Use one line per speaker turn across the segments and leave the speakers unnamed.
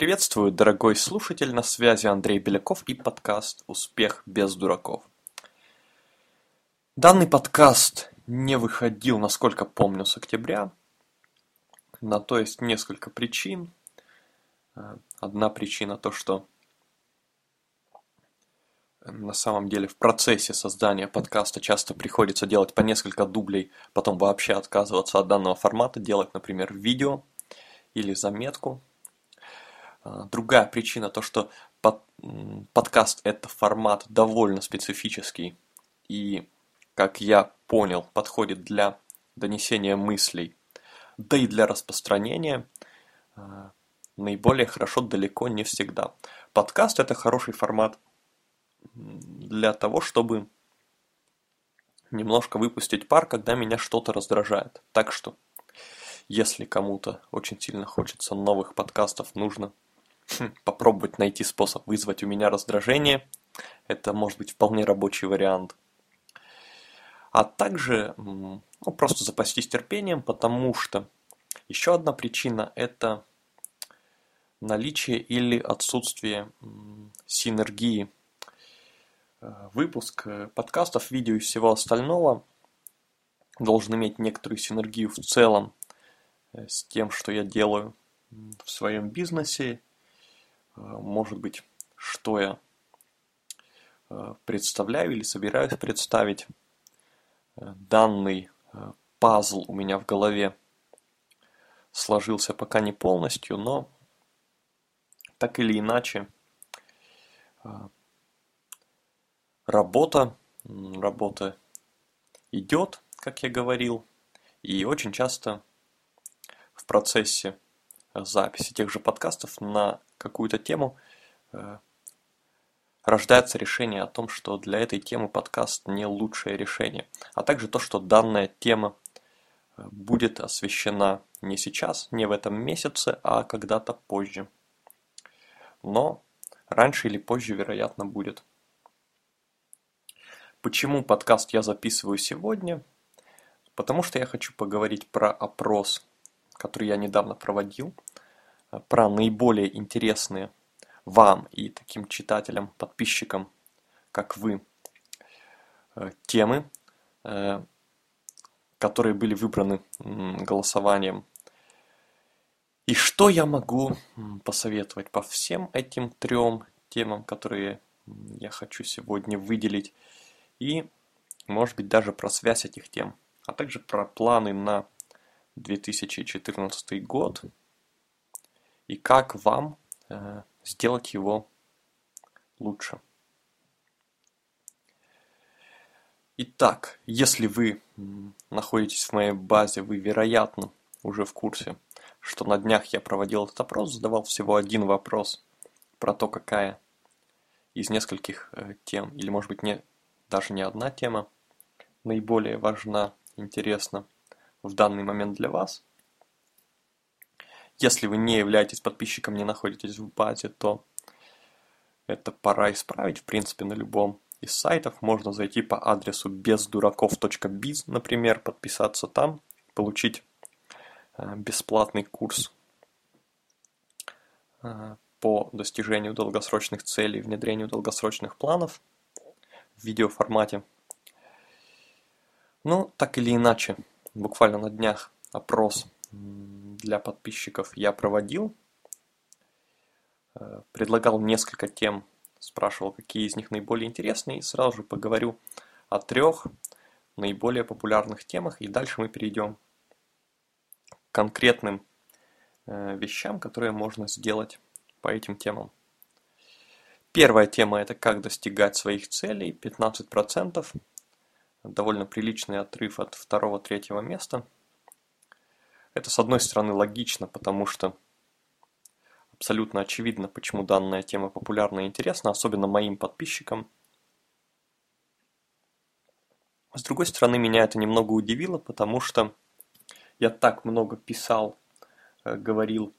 Приветствую, дорогой слушатель, на связи Андрей Беляков и подкаст «Успех без дураков». Данный подкаст не выходил, насколько помню, с октября. На то есть несколько причин. Одна причина то, что на самом деле в процессе создания подкаста часто приходится делать по несколько дублей, потом вообще отказываться от данного формата, делать, например, видео или заметку – другая причина то, что под, подкаст это формат довольно специфический и, как я понял, подходит для донесения мыслей, да и для распространения а, наиболее хорошо далеко не всегда. Подкаст это хороший формат для того, чтобы немножко выпустить пар, когда меня что-то раздражает. Так что, если кому-то очень сильно хочется новых подкастов, нужно попробовать найти способ вызвать у меня раздражение. Это может быть вполне рабочий вариант. А также ну, просто запастись терпением, потому что еще одна причина – это наличие или отсутствие синергии. Э, выпуск э, подкастов, видео и всего остального должен иметь некоторую синергию в целом э, с тем, что я делаю в своем бизнесе может быть, что я э, представляю или собираюсь представить. Э, данный пазл у меня в голове сложился пока не полностью, но так или иначе работа, работа идет, как я говорил, и очень часто в процессе записи тех же подкастов на какую-то тему, э, рождается решение о том, что для этой темы подкаст не лучшее решение, а также то, что данная тема э, будет освещена не сейчас, не в этом месяце, а когда-то позже. Но раньше или позже, вероятно, будет. Почему подкаст я записываю сегодня? Потому что я хочу поговорить про опрос, который я недавно проводил – про наиболее интересные вам и таким читателям, подписчикам, как вы, э, темы, э, которые были выбраны голосованием. И что я могу посоветовать по всем этим трем темам, которые я хочу сегодня выделить, и, может быть, даже про связь этих тем, а также про планы на 2014 год – и как вам э, сделать его лучше. Итак, если вы находитесь в моей базе, вы, вероятно, уже в курсе, что на днях я проводил этот опрос, задавал всего один вопрос про то, какая из нескольких э, тем, или может быть не, даже не одна тема, наиболее важна, интересна в данный момент для вас. Если вы не являетесь подписчиком, не находитесь в базе, то это пора исправить. В принципе, на любом из сайтов можно зайти по адресу бездураков.biz, например, подписаться там, получить э, бесплатный курс э, по достижению долгосрочных целей, внедрению долгосрочных планов в видеоформате. Ну, так или иначе, буквально на днях опрос для подписчиков я проводил. Э, предлагал несколько тем, спрашивал, какие из них наиболее интересные, и сразу же поговорю о трех наиболее популярных темах, и дальше мы перейдем к конкретным э, вещам, которые можно сделать по этим темам. Первая тема – это как достигать своих целей, 15%, довольно приличный отрыв от второго-третьего места – это, с одной стороны, логично, потому что абсолютно очевидно, почему данная тема популярна и интересна, особенно моим подписчикам. С другой стороны, меня это немного удивило, потому что я так много писал, э, говорил,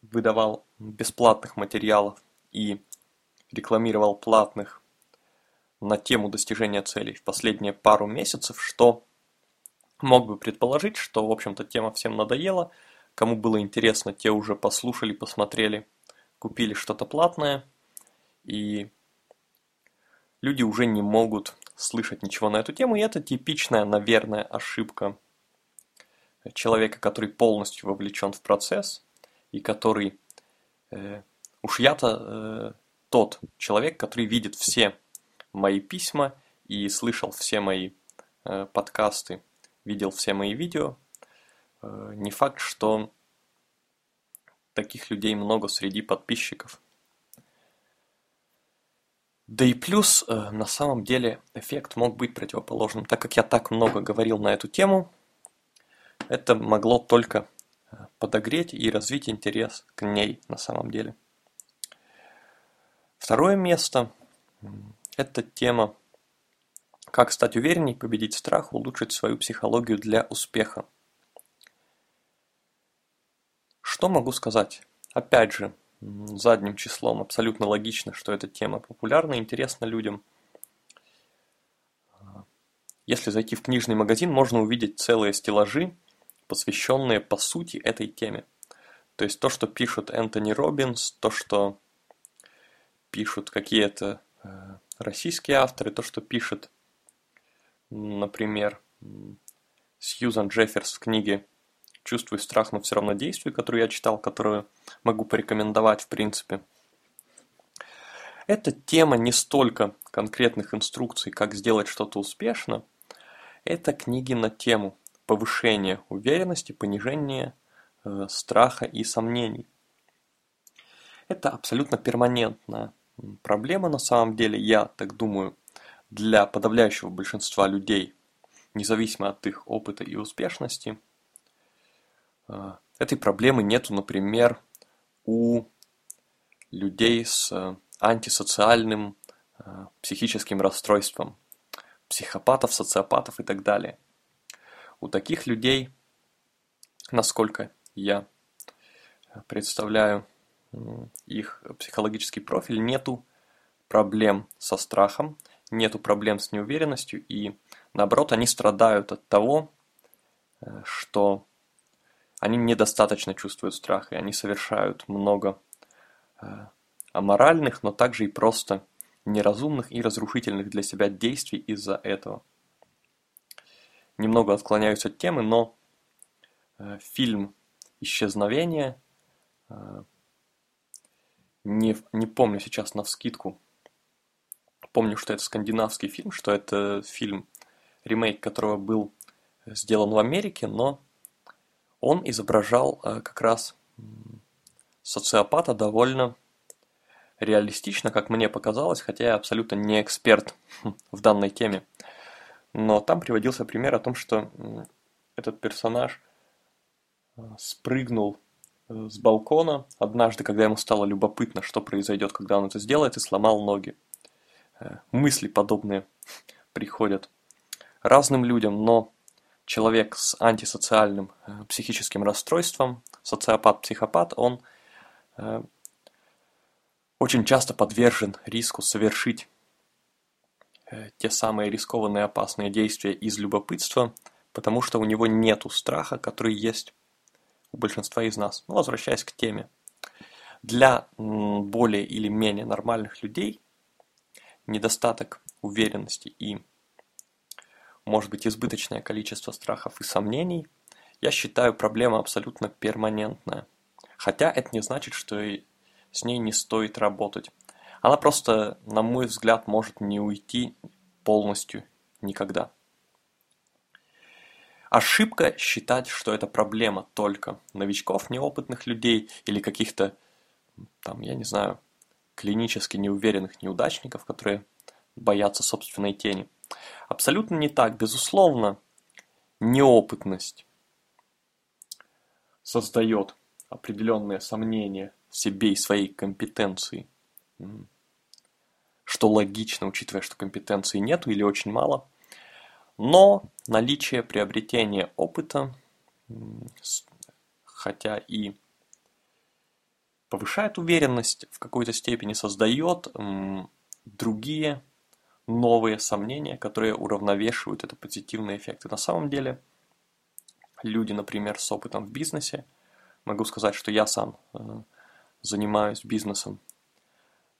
выдавал бесплатных материалов и рекламировал платных на тему достижения целей в последние пару месяцев, что Мог бы предположить, что, в общем-то, тема всем надоела, Кому было интересно, те уже послушали, посмотрели, купили что-то платное, и люди уже не могут слышать ничего на эту тему, и это типичная, наверное, ошибка человека, который полностью вовлечен в процесс, и который, э, уж я-то э, тот человек, который видит все мои письма и слышал все мои э, подкасты, видел все мои видео, э, не факт, что таких людей много среди подписчиков. Да и плюс, э, на самом деле, эффект мог быть противоположным. Так как я так много говорил на эту тему, это могло только э, подогреть и развить интерес к ней на самом деле. Второе место – это тема «Как стать уверенней, победить страх, улучшить свою психологию для успеха». Что могу сказать? Опять же, задним числом абсолютно логично, что эта тема популярна и интересна людям. Если зайти в книжный магазин, можно увидеть целые стеллажи, посвященные по сути этой теме. То есть то, что пишут Энтони Робинс, то, что пишут какие-то э, российские авторы, то, что пишет, например, Сьюзан Джефферс в книге чувствую страх, но все равно действую, которую я читал, которую могу порекомендовать в принципе. Эта тема не столько конкретных инструкций, как сделать что-то успешно, это книги на тему повышения уверенности, понижения э, страха и сомнений. Это абсолютно перманентная проблема на самом деле, я так думаю, для подавляющего большинства людей, независимо от их опыта и успешности – а, этой проблемы нету, например, у людей с э, антисоциальным э, психическим расстройством, психопатов, социопатов и так далее. У таких людей, насколько я представляю их психологический профиль, нету проблем со страхом, нету проблем с неуверенностью, и наоборот, они страдают от того, э, что они недостаточно чувствуют страх, и они совершают много э, аморальных, но также и просто неразумных и разрушительных для себя действий из-за этого. Немного отклоняюсь от темы, но э, фильм «Исчезновение», не, не помню сейчас на вскидку, помню, что это скандинавский фильм, что это фильм, ремейк которого был сделан в Америке, но он изображал э, как раз социопата довольно реалистично, как мне показалось, хотя я абсолютно не эксперт в данной теме. Но там приводился пример о том, что этот персонаж э, спрыгнул э, с балкона однажды, когда ему стало любопытно, что произойдет, когда он это сделает, и сломал ноги. Мысли подобные приходят разным людям, но человек с антисоциальным э, психическим расстройством, социопат-психопат, он э, очень часто подвержен риску совершить э, те самые рискованные опасные действия из любопытства, потому что у него нет страха, который есть у большинства из нас. Но возвращаясь к теме. Для более или менее нормальных людей недостаток уверенности и может быть избыточное количество страхов и сомнений, я считаю проблема абсолютно перманентная. Хотя это не значит, что с ней не стоит работать. Она просто, на мой взгляд, может не уйти полностью никогда. Ошибка считать, что это проблема только новичков, неопытных людей или каких-то, там, я не знаю, клинически неуверенных неудачников, которые боятся собственной тени – Абсолютно не так, безусловно, неопытность создает определенные сомнения в себе и своей компетенции, что логично, учитывая, что компетенции нет или очень мало. Но наличие приобретения опыта, хотя и повышает уверенность в какой-то степени, создает другие новые сомнения, которые уравновешивают это позитивные эффекты. На самом деле, люди, например, с опытом в бизнесе, могу сказать, что я сам занимаюсь бизнесом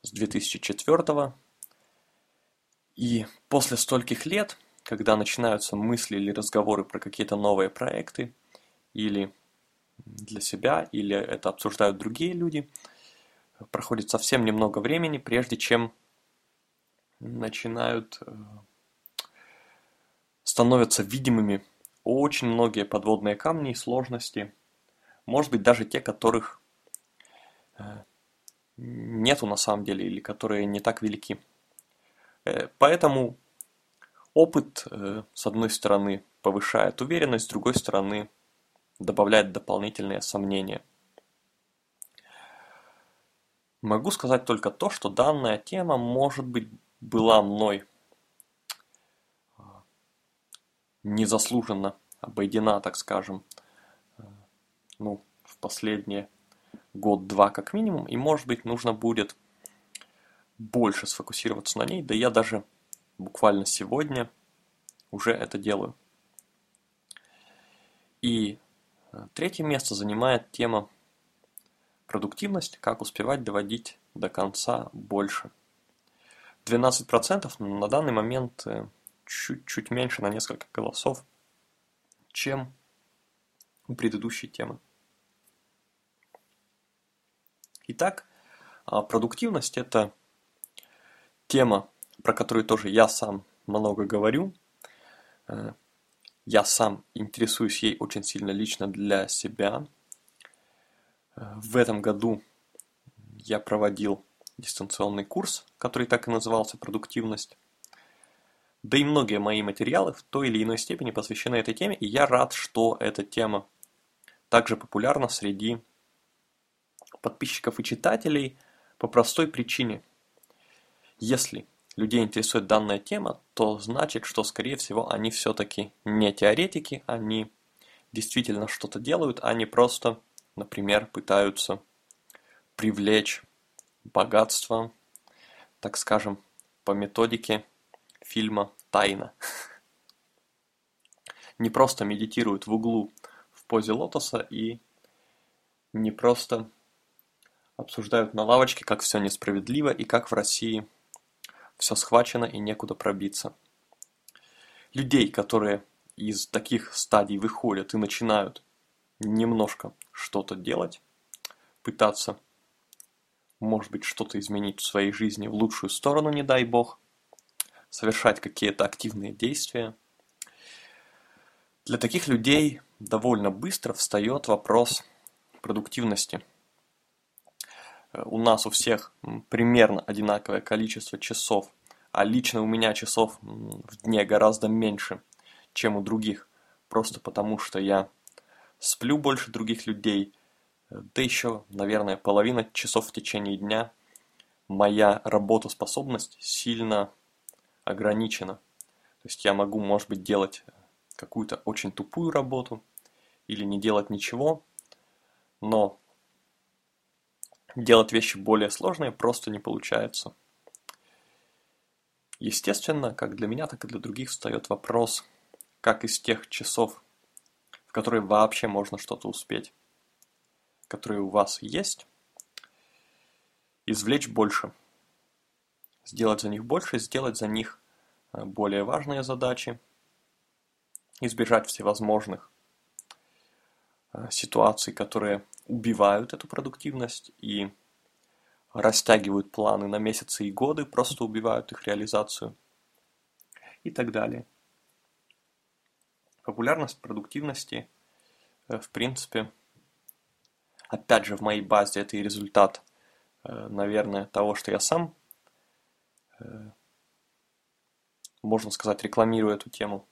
с 2004 и после стольких лет, когда начинаются мысли или разговоры про какие-то новые проекты, или для себя, или это обсуждают другие люди, проходит совсем немного времени, прежде чем начинают э, становятся видимыми очень многие подводные камни и сложности, может быть даже те, которых э, нету на самом деле или которые не так велики. Э, поэтому опыт, с одной стороны, повышает уверенность, с другой стороны, добавляет дополнительные сомнения. Могу сказать только то, что данная тема, может быть, была мной а, незаслуженно обойдена, так скажем, а, ну, в последние год-два как минимум, и может быть нужно будет больше сфокусироваться на ней, да я даже буквально сегодня уже это делаю. И а, третье место занимает тема продуктивность, как успевать доводить до конца больше. 12% на данный момент э, чуть-чуть меньше на несколько голосов, чем у предыдущей темы. Итак, а, продуктивность – это тема, про которую тоже я сам много говорю. Э, я сам интересуюсь ей очень сильно лично для себя – в этом году я проводил дистанционный курс, который так и назывался «Продуктивность». Да и многие мои материалы в той или иной степени посвящены этой теме, и я рад, что эта тема также популярна среди подписчиков и читателей по простой причине. Если людей интересует данная тема, то значит, что, скорее всего, они все-таки не теоретики, они действительно что-то делают, а просто например, пытаются привлечь богатство, так скажем, по методике фильма «Тайна». Не просто медитируют в углу в позе лотоса и не просто обсуждают на лавочке, как все несправедливо и как в России все схвачено и некуда пробиться. Людей, которые из таких стадий выходят и начинают немножко что-то делать, пытаться, может быть, что-то изменить в своей жизни в лучшую сторону, не дай бог, совершать какие-то активные действия. Для таких людей довольно быстро встает вопрос продуктивности. У нас у всех примерно одинаковое количество часов, а лично у меня часов в дне гораздо меньше, чем у других, просто потому что я сплю больше других людей, да еще, наверное, половина часов в течение дня моя работоспособность сильно ограничена. То есть я могу, может быть, делать какую-то очень тупую работу или не делать ничего, но делать вещи более сложные просто не получается. Естественно, как для меня, так и для других встает вопрос, как из тех часов в которые вообще можно что-то успеть, которые у вас есть, извлечь больше, сделать за них больше, сделать за них э, более важные задачи, избежать всевозможных ситуаций, которые убивают эту продуктивность и растягивают планы на месяцы и годы, просто убивают их реализацию и так далее. Популярность продуктивности, э, в принципе, опять же, в моей базе это и результат, э, наверное, того, что я сам, э, можно сказать, рекламирую эту тему.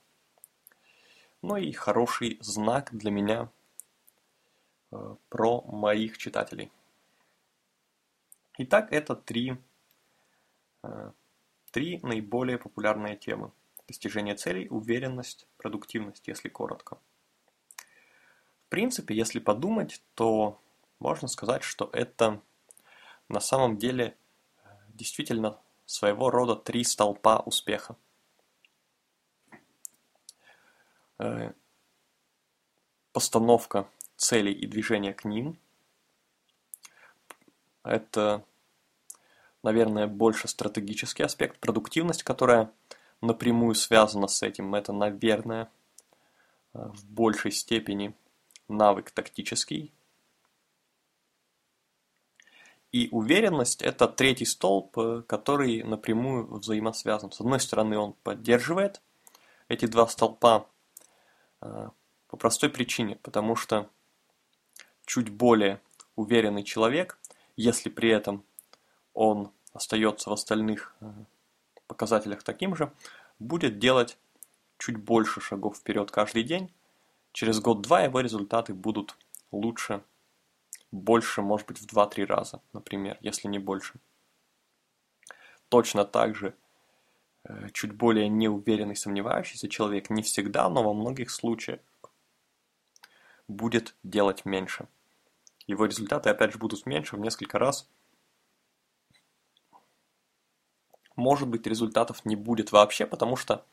Ну и хороший знак для меня про моих читателей. Итак, это три, три наиболее популярные темы – Достижение целей, уверенность, продуктивность, если коротко. В принципе, если подумать, то можно сказать, что это на самом деле э, действительно своего рода три столпа успеха. Э, постановка целей и движения к ним. Это, наверное, больше стратегический аспект. Продуктивность, которая напрямую связана с этим, это, наверное, в большей степени навык тактический. И уверенность – это третий столб, который напрямую взаимосвязан. С одной стороны, он поддерживает эти два столпа э, по простой причине, потому что чуть более уверенный человек, если при этом он остается в остальных э, показателях таким же, будет делать чуть больше шагов вперед каждый день. Через год-два его результаты будут лучше, больше, может быть, в 2-3 раза, например, если не больше. Точно так же э, чуть более неуверенный, сомневающийся человек не всегда, но во многих случаях будет делать меньше его результаты опять же будут меньше в несколько раз. Может быть результатов не будет вообще, потому что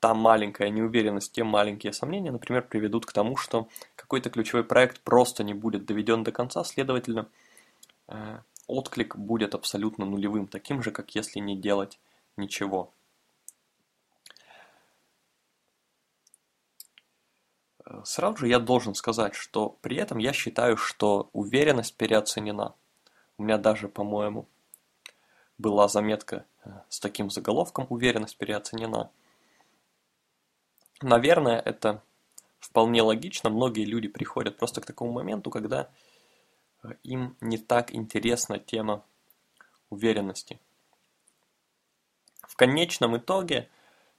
та маленькая неуверенность, те маленькие сомнения, например, приведут к тому, что какой-то ключевой проект просто не будет доведен до конца, следовательно, э, отклик будет абсолютно нулевым, таким же, как если не делать ничего. Сразу же я должен сказать, что при этом я считаю, что уверенность переоценена. У меня даже, по-моему, была заметка э, с таким заголовком «Уверенность переоценена». Наверное, это вполне логично. Многие люди приходят просто к такому моменту, когда э, им не так интересна тема уверенности. В конечном итоге,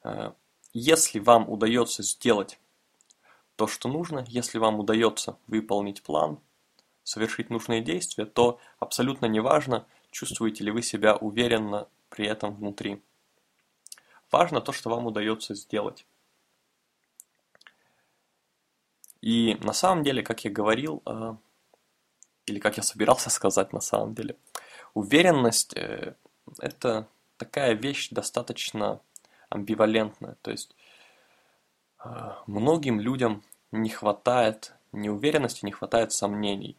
э, если вам удается сделать то, что нужно. Если вам удается выполнить план, совершить нужные действия, то абсолютно неважно, чувствуете ли вы себя уверенно при этом внутри. Важно то, что вам удается сделать. И на самом деле, как я говорил, э, или как я собирался сказать на самом деле, уверенность э, – это такая вещь достаточно амбивалентная. То есть э, многим людям не хватает неуверенности, не хватает сомнений.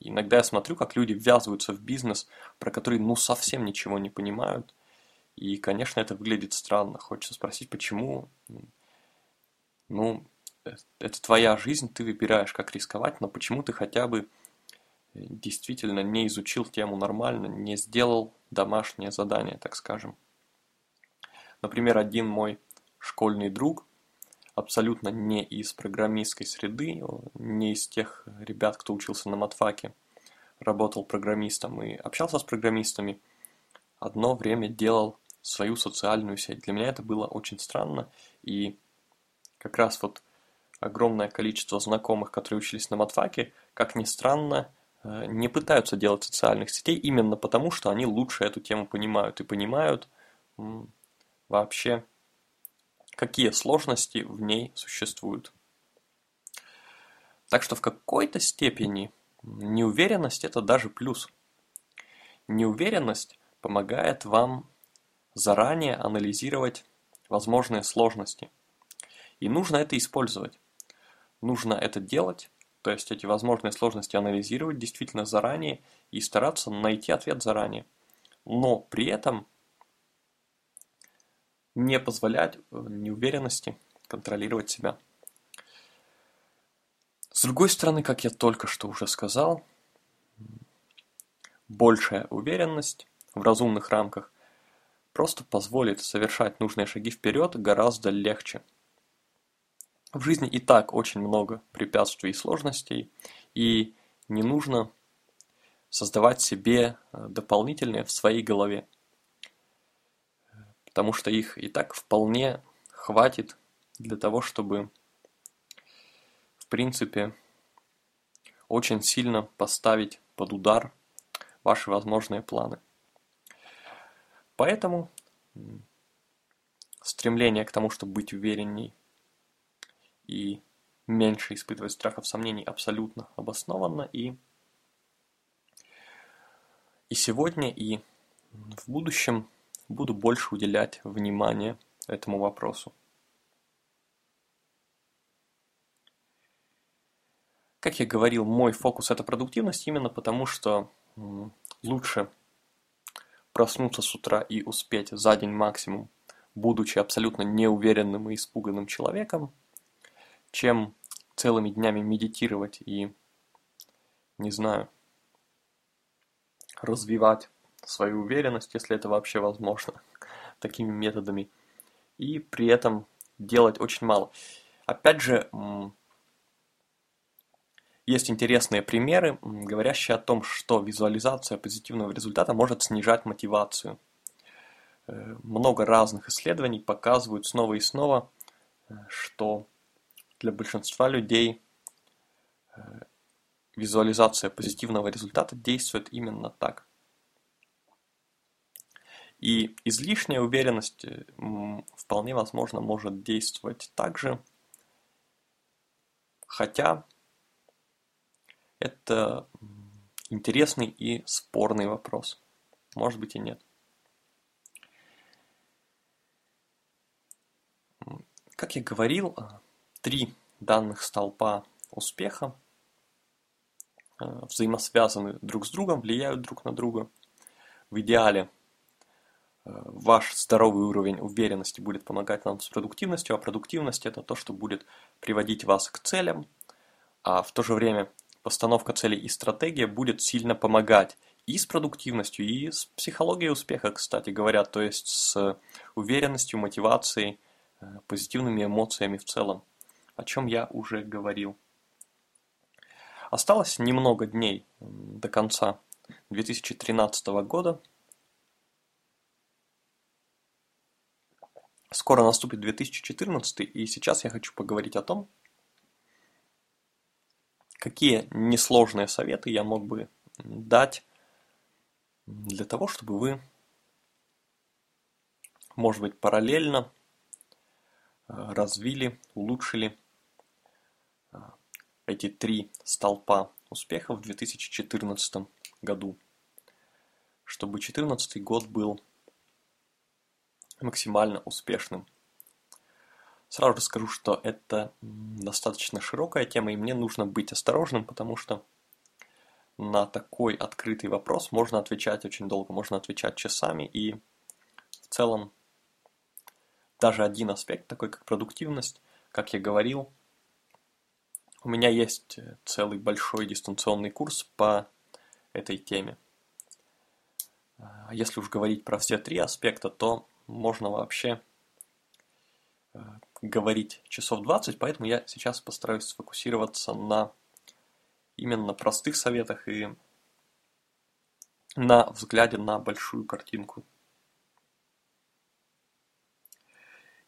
Иногда я смотрю, как люди ввязываются в бизнес, про который ну совсем ничего не понимают. И, конечно, это выглядит странно. Хочется спросить, почему? Ну, э, это твоя жизнь, ты выбираешь, как рисковать, но почему ты хотя бы э, действительно не изучил тему нормально, не сделал домашнее задание, так скажем. Например, один мой школьный друг абсолютно не из программистской среды, не из тех ребят, кто учился на матфаке, работал программистом и общался с программистами, одно время делал свою социальную сеть. Для меня это было очень странно, и как раз вот огромное количество знакомых, которые учились на матфаке, как ни странно, э, не пытаются делать социальных сетей именно потому, что они лучше эту тему понимают и понимают вообще какие сложности в ней существуют. Так что в какой-то степени неуверенность это даже плюс. Неуверенность помогает вам заранее анализировать возможные сложности. И нужно это использовать. Нужно это делать, то есть эти возможные сложности анализировать действительно заранее и стараться найти ответ заранее. Но при этом не позволять э, неуверенности контролировать себя. С другой стороны, как я только что уже сказал, большая уверенность в разумных рамках просто позволит совершать нужные шаги вперед гораздо легче. В жизни и так очень много препятствий и сложностей, и не нужно создавать себе э, дополнительные в своей голове потому что их и так вполне хватит для того, чтобы, в принципе, очень сильно поставить под удар ваши возможные планы. Поэтому стремление к тому, чтобы быть уверенней и меньше испытывать страхов, сомнений абсолютно обоснованно и и сегодня, и в будущем буду больше уделять внимание этому вопросу. Как я говорил, мой фокус это продуктивность именно потому, что лучше проснуться с утра и успеть за день максимум, будучи абсолютно неуверенным и испуганным человеком, чем целыми днями медитировать и, не знаю, развивать свою уверенность, если это вообще возможно, такими методами, и при этом делать очень мало. Опять же, есть интересные примеры, говорящие о том, что визуализация позитивного результата может снижать мотивацию. Э, много разных исследований показывают снова и снова, э, что для большинства людей э, визуализация позитивного результата действует именно так. И излишняя уверенность вполне возможно может действовать также, хотя это интересный и спорный вопрос. Может быть и нет. Как я говорил, три данных столпа успеха э, взаимосвязаны друг с другом, влияют друг на друга. В идеале ваш здоровый уровень уверенности будет помогать вам с продуктивностью, а продуктивность это то, что будет приводить вас к целям, а в то же время постановка целей и стратегия будет сильно помогать и с продуктивностью, и с психологией успеха, кстати говоря, то есть с уверенностью, мотивацией, э, позитивными эмоциями в целом, о чем я уже говорил. Осталось немного дней до конца 2013 года. Скоро наступит 2014, и сейчас я хочу поговорить о том, какие несложные советы я мог бы дать для того, чтобы вы, может быть, параллельно э, развили, улучшили э, эти три столпа успеха в 2014 году, чтобы 2014 год был максимально успешным. Сразу же скажу, что это достаточно широкая тема, и мне нужно быть осторожным, потому что на такой открытый вопрос можно отвечать очень долго, можно отвечать часами, и в целом даже один аспект, такой как продуктивность, как я говорил, у меня есть целый большой дистанционный курс по этой теме. А если уж говорить про все три аспекта, то можно вообще э, говорить часов 20, поэтому я сейчас постараюсь сфокусироваться на именно простых советах и на взгляде на большую картинку.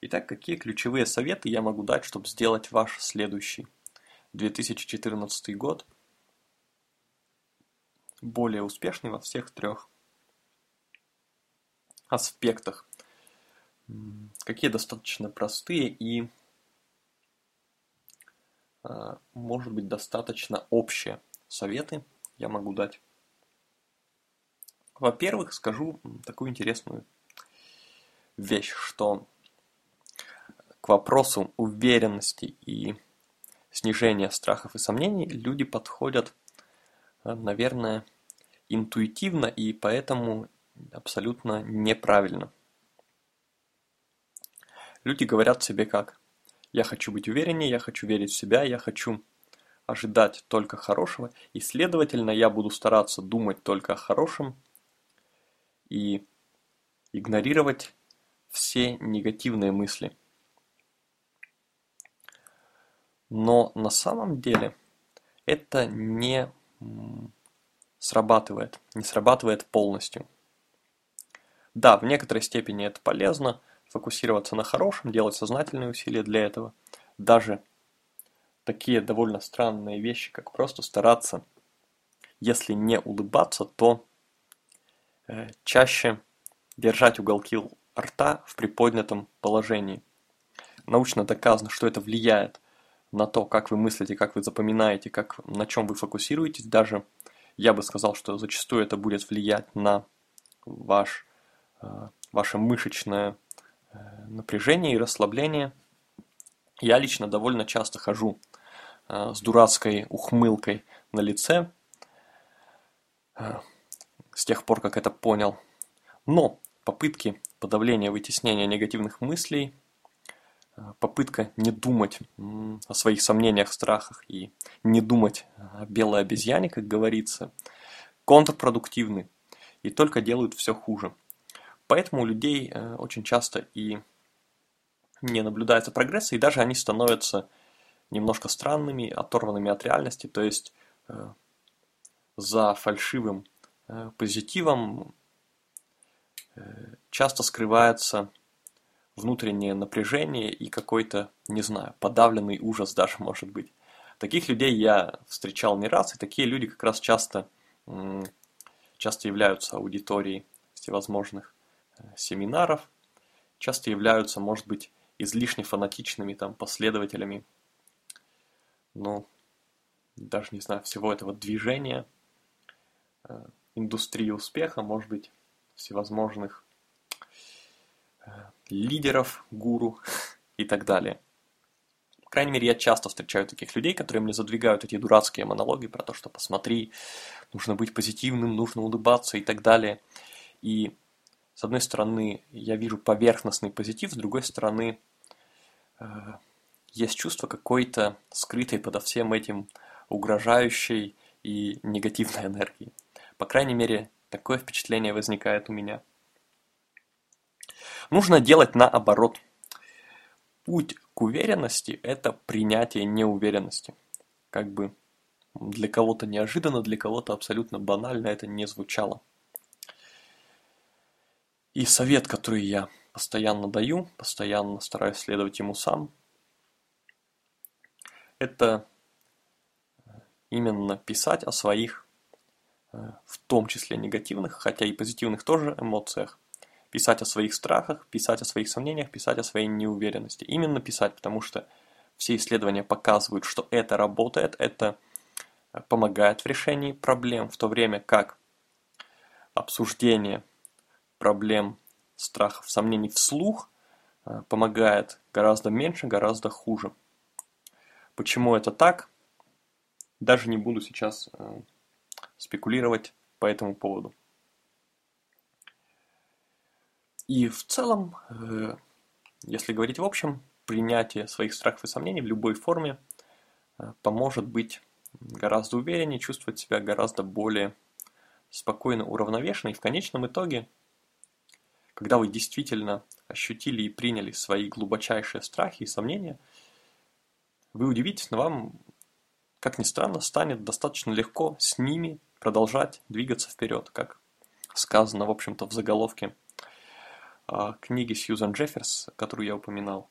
Итак, какие ключевые советы я могу дать, чтобы сделать ваш следующий 2014 год более успешный во всех трех аспектах какие достаточно простые и, а, может быть, достаточно общие советы я могу дать. Во-первых, скажу такую интересную вещь, что к вопросу уверенности и снижения страхов и сомнений люди подходят, а, наверное, интуитивно и поэтому абсолютно неправильно – Люди говорят себе как «я хочу быть увереннее, я хочу верить в себя, я хочу ожидать только хорошего, и, следовательно, я буду стараться думать только о хорошем и игнорировать все негативные мысли». Но на самом деле это не срабатывает, не срабатывает полностью. Да, в некоторой степени это полезно – фокусироваться на хорошем, делать сознательные усилия для этого. Даже такие довольно странные вещи, как просто стараться, если не улыбаться, то э, чаще держать уголки рта в приподнятом положении. Научно доказано, что это влияет на то, как вы мыслите, как вы запоминаете, как, на чем вы фокусируетесь. Даже я бы сказал, что зачастую это будет влиять на ваш, э, ваше мышечное напряжение и расслабление. Я лично довольно часто хожу с дурацкой ухмылкой на лице с тех пор, как это понял. Но попытки подавления, вытеснения негативных мыслей, попытка не думать о своих сомнениях, страхах и не думать о белой обезьяне, как говорится, контрпродуктивны и только делают все хуже. Поэтому у людей э, очень часто и не наблюдается прогресса, и даже они становятся немножко странными, оторванными от реальности, то есть э, за фальшивым э, позитивом часто скрывается внутреннее напряжение и какой-то, не знаю, подавленный ужас даже может быть. Таких людей я встречал не раз, и такие люди как раз часто часто являются аудиторией всевозможных семинаров, часто являются, может быть, излишне фанатичными там последователями, ну, даже не знаю, всего этого движения, э, индустрии успеха, может быть, всевозможных э, лидеров, гуру и так далее крайней мере, я часто встречаю таких людей, которые мне задвигают эти дурацкие монологи про то, что посмотри, нужно быть позитивным, нужно улыбаться и так далее. И с одной стороны, я вижу поверхностный позитив, с другой стороны, э, есть чувство какой-то скрытой подо всем этим угрожающей и негативной энергии. По крайней мере, такое впечатление возникает у меня. Нужно делать наоборот – Путь к уверенности – это принятие неуверенности. Как бы для кого-то неожиданно, для кого-то абсолютно банально это не звучало. И совет, который я постоянно даю, постоянно стараюсь следовать ему сам, это именно писать о своих, э, в том числе негативных, хотя и позитивных тоже эмоциях, писать о своих страхах, писать о своих сомнениях, писать о своей неуверенности. Именно писать, потому что все исследования показывают, что это работает, это э, помогает в решении проблем, в то время как обсуждение проблем, страхов, сомнений вслух э, помогает гораздо меньше, гораздо хуже. Почему это так? Даже не буду сейчас э, спекулировать по этому поводу. И в целом, э, если говорить в общем, принятие своих страхов и сомнений в любой форме поможет быть гораздо увереннее, чувствовать себя гораздо более спокойно, уравновешенно. И в конечном итоге, когда вы действительно ощутили и приняли свои глубочайшие страхи и сомнения, вы удивитесь, но вам, как ни странно, станет достаточно легко с ними продолжать двигаться вперед, как сказано, в общем-то, в заголовке а, книги Сьюзан Джефферс, которую я упоминал.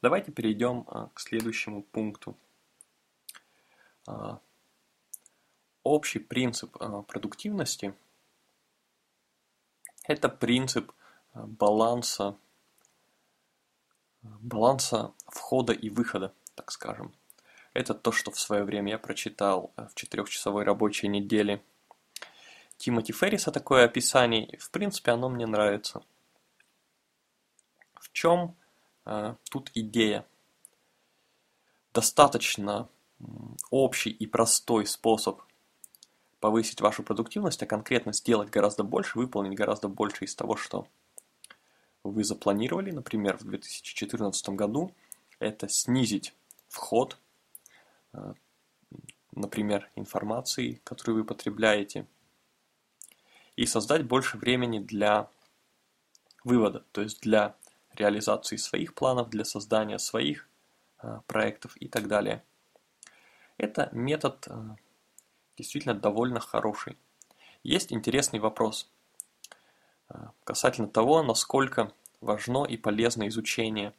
Давайте перейдем а, к следующему пункту. А, общий принцип продуктивности – это принцип баланса, баланса входа и выхода, так скажем. Это то, что в свое время я прочитал в четырехчасовой рабочей неделе Тимоти Ферриса такое описание, в принципе оно мне нравится. В чем э, тут идея? Достаточно общий и простой способ повысить вашу продуктивность, а конкретно сделать гораздо больше, выполнить гораздо больше из того, что вы запланировали, например, в 2014 году, это снизить вход, э, например, информации, которую вы потребляете – и создать больше времени для вывода, то есть для реализации своих планов, для создания своих э, проектов и так далее. Это метод э, действительно довольно хороший. Есть интересный вопрос э, касательно того, насколько важно и полезно изучение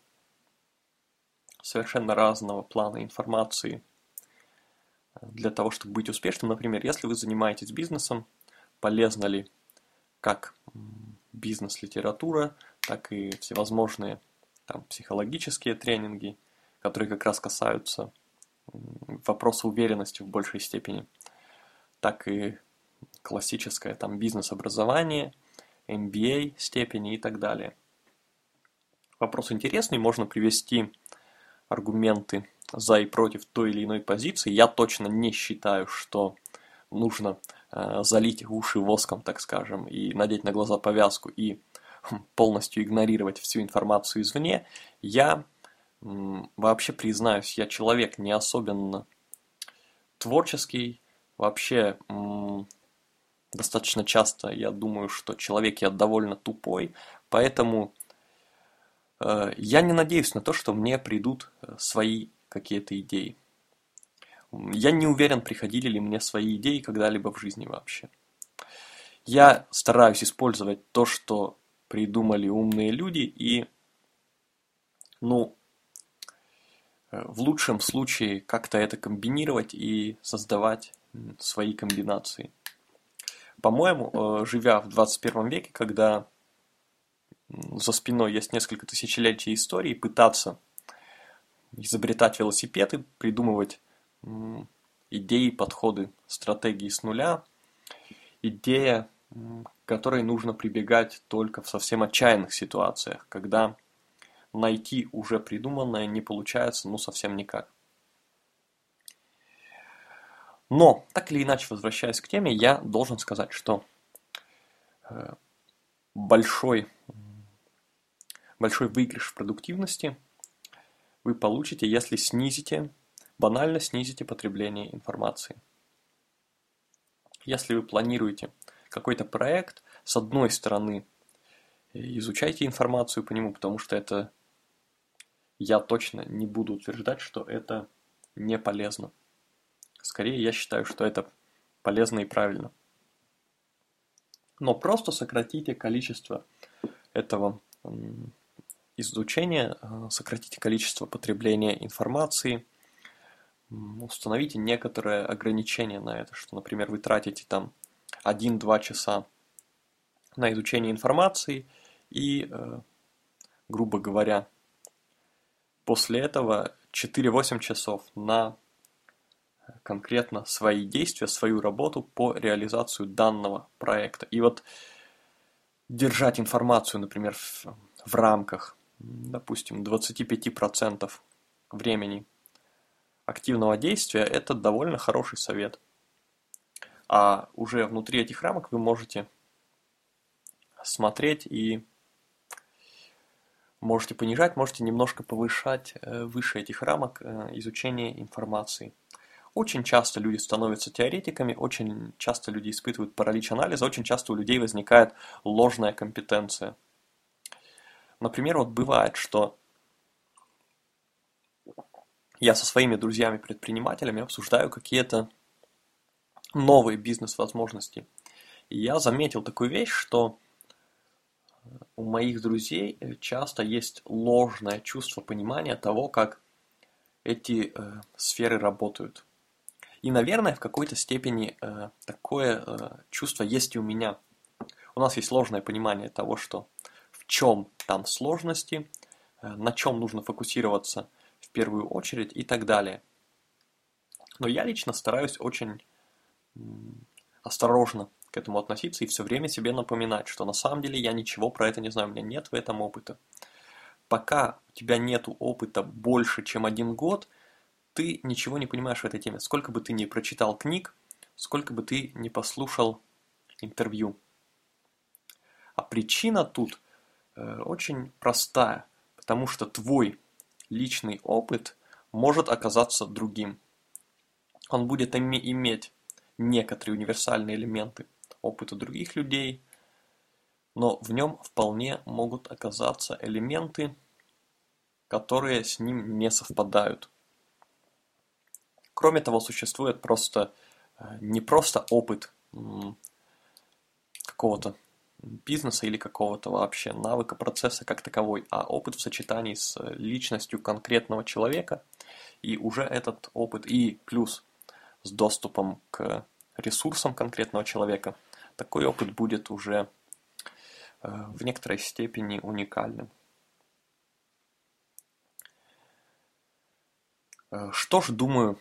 совершенно разного плана информации для того, чтобы быть успешным. Например, если вы занимаетесь бизнесом, полезна ли как бизнес-литература, так и всевозможные там, психологические тренинги, которые как раз касаются вопроса уверенности в большей степени, так и классическое там бизнес-образование, MBA степени и так далее. Вопрос интересный, можно привести аргументы за и против той или иной позиции. Я точно не считаю, что нужно э, залить уши воском, так скажем, и надеть на глаза повязку и хм, полностью игнорировать всю информацию извне. Я вообще признаюсь, я человек не особенно творческий, вообще достаточно часто я думаю, что человек я довольно тупой, поэтому э, я не надеюсь на то, что мне придут э, свои какие-то идеи. Я не уверен, приходили ли мне свои идеи когда-либо в жизни вообще. Я стараюсь использовать то, что придумали умные люди, и, ну, в лучшем случае как-то это комбинировать и создавать свои комбинации. По-моему, э, живя в 21 веке, когда за спиной есть несколько тысячелетий истории, пытаться изобретать велосипеды, придумывать идеи, подходы, стратегии с нуля, идея, к которой нужно прибегать только в совсем отчаянных ситуациях, когда найти уже придуманное не получается ну совсем никак. Но, так или иначе, возвращаясь к теме, я должен сказать, что э, большой, большой выигрыш в продуктивности вы получите, если снизите, банально снизите потребление информации. Если вы планируете какой-то проект, с одной стороны, изучайте информацию по нему, потому что это я точно не буду утверждать, что это не полезно. Скорее, я считаю, что это полезно и правильно. Но просто сократите количество этого изучения, э, сократите количество потребления информации, установите некоторые ограничения на это, что, например, вы тратите там 1-2 часа на изучение информации и, э, грубо говоря, после этого 4-8 часов на конкретно свои действия, свою работу по реализацию данного проекта. И вот держать информацию, например, в, в рамках, допустим, 25% времени активного действия, это довольно хороший совет. А уже внутри этих рамок вы можете смотреть и можете понижать, можете немножко повышать э, выше этих рамок э, изучения информации. Очень часто люди становятся теоретиками, очень часто люди испытывают паралич анализа, очень часто у людей возникает ложная компетенция. Например, вот бывает, что я со своими друзьями-предпринимателями обсуждаю какие-то новые бизнес-возможности. И я заметил такую вещь, что у моих друзей часто есть ложное чувство понимания того, как эти э, сферы работают. И, наверное, в какой-то степени э, такое э, чувство есть и у меня. У нас есть сложное понимание того, что в чем там сложности, э, на чем нужно фокусироваться в первую очередь и так далее. Но я лично стараюсь очень осторожно к этому относиться и все время себе напоминать, что на самом деле я ничего про это не знаю, у меня нет в этом опыта. Пока у тебя нет опыта больше, чем один год – ты ничего не понимаешь в этой теме. Сколько бы ты ни прочитал книг, сколько бы ты ни послушал интервью. А причина тут э, очень простая, потому что твой личный опыт может оказаться другим. Он будет име иметь некоторые универсальные элементы опыта других людей, но в нем вполне могут оказаться элементы, которые с ним не совпадают. Кроме того, существует просто э, не просто опыт какого-то бизнеса или какого-то вообще навыка, процесса как таковой, а опыт в сочетании с личностью конкретного человека. И уже этот опыт, и плюс с доступом к ресурсам конкретного человека, такой опыт будет уже э, в некоторой степени уникальным. Э, что ж, думаю,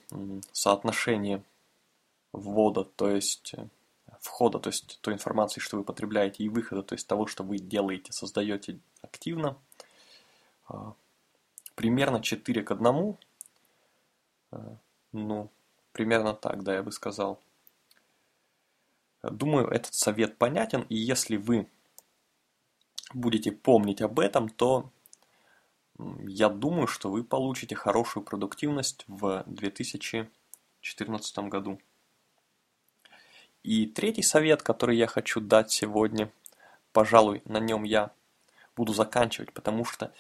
соотношение ввода, то есть э, входа, то есть той информации, что вы потребляете, и выхода, то есть того, что вы делаете, создаете активно, примерно 4 к 1. Ну, примерно так, да, я бы сказал. Думаю, этот совет понятен, и если вы будете помнить об этом, то я думаю, что вы получите хорошую продуктивность в 2014 году. И третий совет, который я хочу дать сегодня, пожалуй, на нем я буду заканчивать, потому что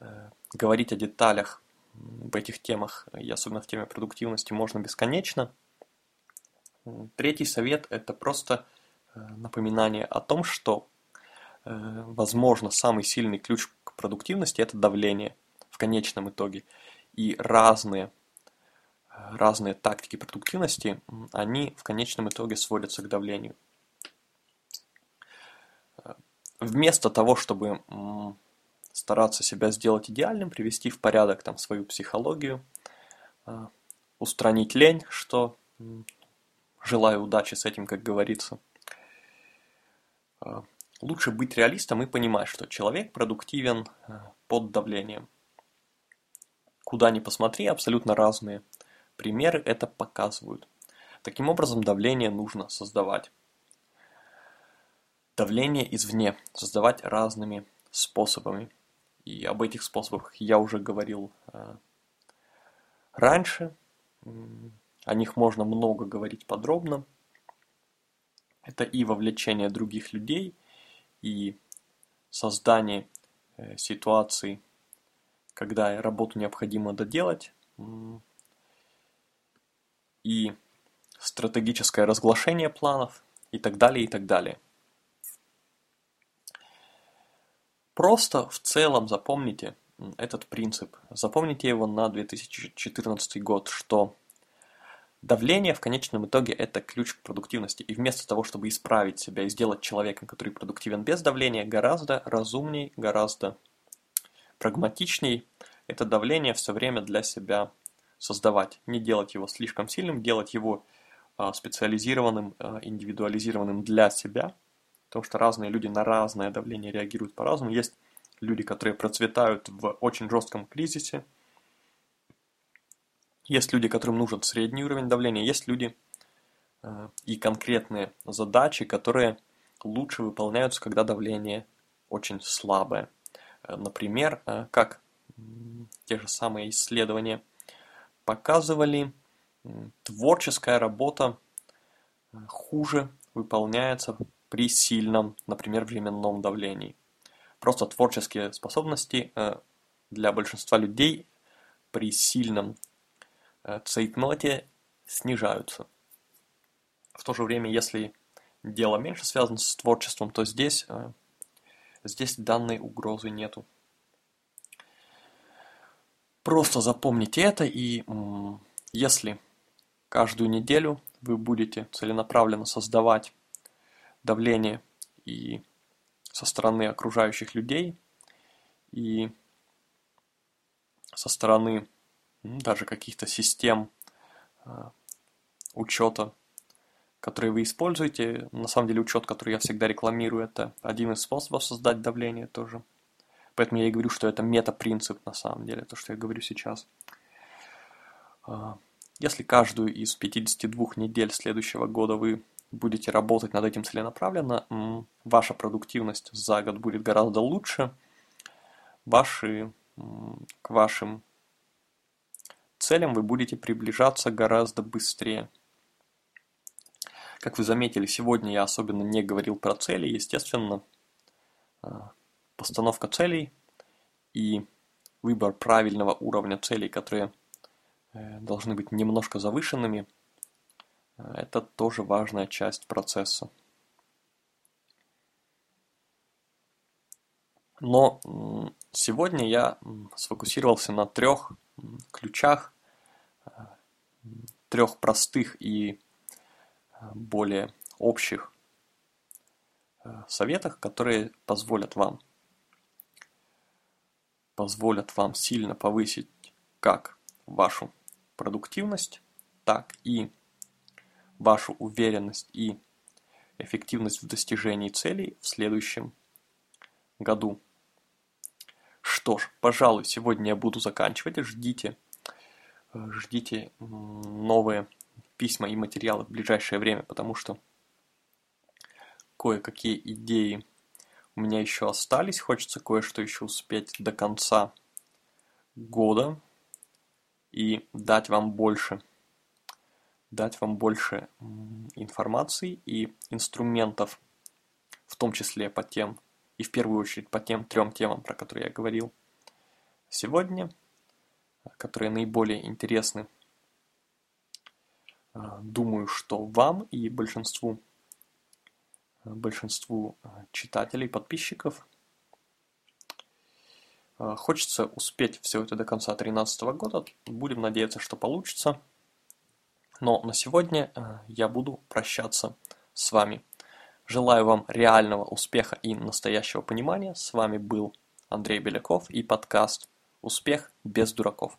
э, говорить о деталях в этих темах, и особенно в теме продуктивности, можно бесконечно. Третий совет – это просто э, напоминание о том, что, э, возможно, самый сильный ключ к продуктивности – это давление в конечном итоге. И разные, разные тактики продуктивности, они в конечном итоге сводятся к давлению. Вместо того, чтобы стараться себя сделать идеальным, привести в порядок там свою психологию, устранить лень, что желаю удачи с этим, как говорится. А, лучше быть реалистом и понимать, что человек продуктивен а, под давлением. Куда ни посмотри, абсолютно разные примеры это показывают. Таким образом, давление нужно создавать. Давление извне создавать разными способами. И об этих способах я уже говорил э, раньше. О них можно много говорить подробно. Это и вовлечение других людей, и создание э, ситуации, когда работу необходимо доделать, и стратегическое разглашение планов, и так далее, и так далее. Просто в целом запомните этот принцип. Запомните его на 2014 год, что давление в конечном итоге это ключ к продуктивности. И вместо того, чтобы исправить себя и сделать человеком, который продуктивен без давления, гораздо разумней, гораздо прагматичней это давление все время для себя создавать. Не делать его слишком сильным, делать его а, специализированным, а, индивидуализированным для себя – потому что разные люди на разное давление реагируют по-разному. Есть люди, которые процветают в очень жестком кризисе, есть люди, которым нужен средний уровень давления, есть люди э, и конкретные задачи, которые лучше выполняются, когда давление очень слабое. Э, например, э, как те же самые исследования показывали, творческая работа хуже выполняется при сильном, например, временном давлении. Просто творческие способности э, для большинства людей при сильном э, цейтноте снижаются. В то же время, если дело меньше связано с творчеством, то здесь, э, здесь данной угрозы нету. Просто запомните это, и если каждую неделю вы будете целенаправленно создавать давление и со стороны окружающих людей, и со стороны даже каких-то систем а, учета, которые вы используете. На самом деле учет, который я всегда рекламирую, это один из способов создать давление тоже. Поэтому я и говорю, что это метапринцип на самом деле, то, что я говорю сейчас. А, если каждую из 52 недель следующего года вы будете работать над этим целенаправленно, ваша продуктивность за год будет гораздо лучше, ваши, к вашим целям вы будете приближаться гораздо быстрее. Как вы заметили, сегодня я особенно не говорил про цели, естественно, а, постановка целей и выбор правильного уровня целей, которые э, должны быть немножко завышенными – это тоже важная часть процесса. Но сегодня я сфокусировался на трех ключах, э, трех простых и э, более общих э, советах, которые позволят вам позволят вам сильно повысить как вашу продуктивность, так и вашу уверенность и эффективность в достижении целей в следующем году. Что ж, пожалуй, сегодня я буду заканчивать. Ждите ждите новые письма и материалы в ближайшее время, потому что кое-какие идеи у меня еще остались. Хочется кое-что еще успеть до конца года и дать вам больше дать вам больше информации и инструментов, в том числе по тем, и в первую очередь по тем трем темам, про которые я говорил сегодня, которые наиболее интересны, а, думаю, что вам и большинству, большинству а, читателей, подписчиков а, Хочется успеть все это до конца 2013 года. Будем надеяться, что получится. Но на сегодня я буду прощаться с вами. Желаю вам реального успеха и настоящего понимания. С вами был Андрей Беляков и подкаст «Успех без дураков».